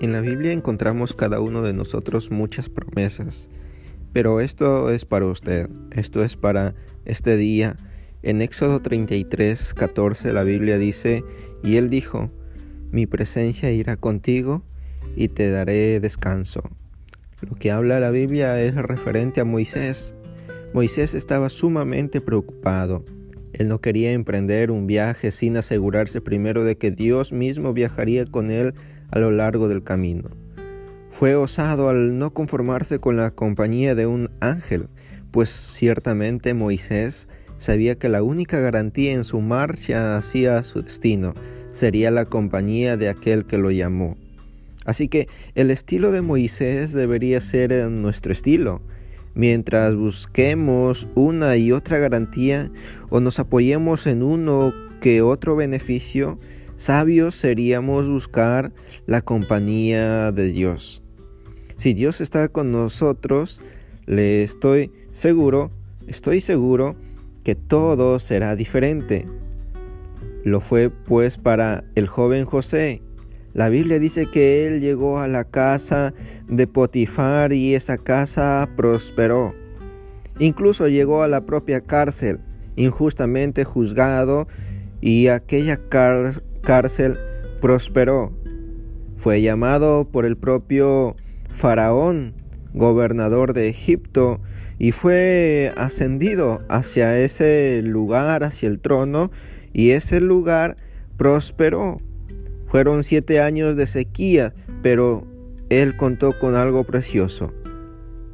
En la Biblia encontramos cada uno de nosotros muchas promesas, pero esto es para usted, esto es para este día. En Éxodo 33, 14 la Biblia dice, y él dijo, mi presencia irá contigo y te daré descanso. Lo que habla la Biblia es referente a Moisés. Moisés estaba sumamente preocupado. Él no quería emprender un viaje sin asegurarse primero de que Dios mismo viajaría con él a lo largo del camino. Fue osado al no conformarse con la compañía de un ángel, pues ciertamente Moisés sabía que la única garantía en su marcha hacia su destino sería la compañía de aquel que lo llamó. Así que el estilo de Moisés debería ser nuestro estilo. Mientras busquemos una y otra garantía o nos apoyemos en uno que otro beneficio, Sabios seríamos buscar la compañía de Dios. Si Dios está con nosotros, le estoy seguro, estoy seguro que todo será diferente. Lo fue pues para el joven José. La Biblia dice que él llegó a la casa de Potifar y esa casa prosperó. Incluso llegó a la propia cárcel, injustamente juzgado, y aquella cárcel cárcel prosperó. Fue llamado por el propio Faraón, gobernador de Egipto, y fue ascendido hacia ese lugar, hacia el trono, y ese lugar prosperó. Fueron siete años de sequía, pero él contó con algo precioso,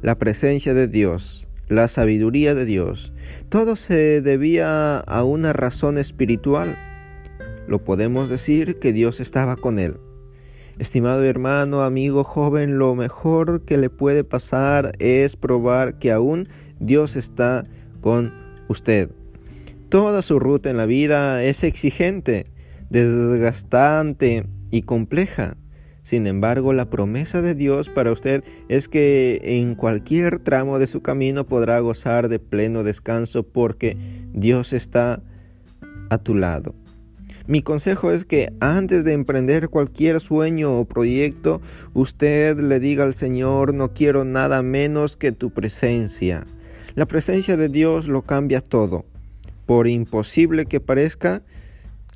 la presencia de Dios, la sabiduría de Dios. Todo se debía a una razón espiritual lo podemos decir que Dios estaba con él. Estimado hermano, amigo, joven, lo mejor que le puede pasar es probar que aún Dios está con usted. Toda su ruta en la vida es exigente, desgastante y compleja. Sin embargo, la promesa de Dios para usted es que en cualquier tramo de su camino podrá gozar de pleno descanso porque Dios está a tu lado. Mi consejo es que antes de emprender cualquier sueño o proyecto, usted le diga al Señor, no quiero nada menos que tu presencia. La presencia de Dios lo cambia todo. Por imposible que parezca,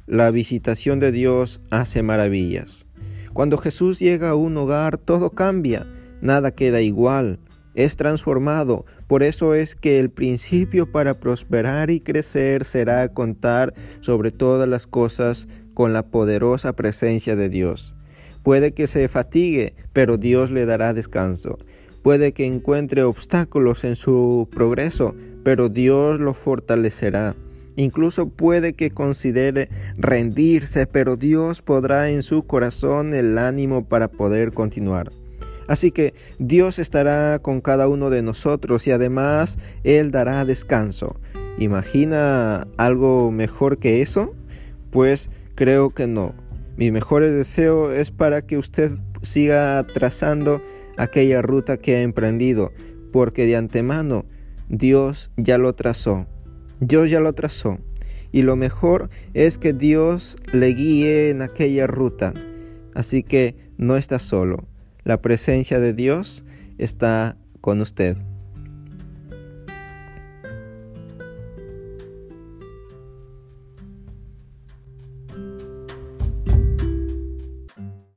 la visitación de Dios hace maravillas. Cuando Jesús llega a un hogar, todo cambia, nada queda igual es transformado. Por eso es que el principio para prosperar y crecer será contar sobre todas las cosas con la poderosa presencia de Dios. Puede que se fatigue, pero Dios le dará descanso. Puede que encuentre obstáculos en su progreso, pero Dios lo fortalecerá. Incluso puede que considere rendirse, pero Dios podrá en su corazón el ánimo para poder continuar. Así que Dios estará con cada uno de nosotros y además Él dará descanso. ¿Imagina algo mejor que eso? Pues creo que no. Mi mejor deseo es para que usted siga trazando aquella ruta que ha emprendido, porque de antemano Dios ya lo trazó. Dios ya lo trazó. Y lo mejor es que Dios le guíe en aquella ruta. Así que no está solo. La presencia de Dios está con usted.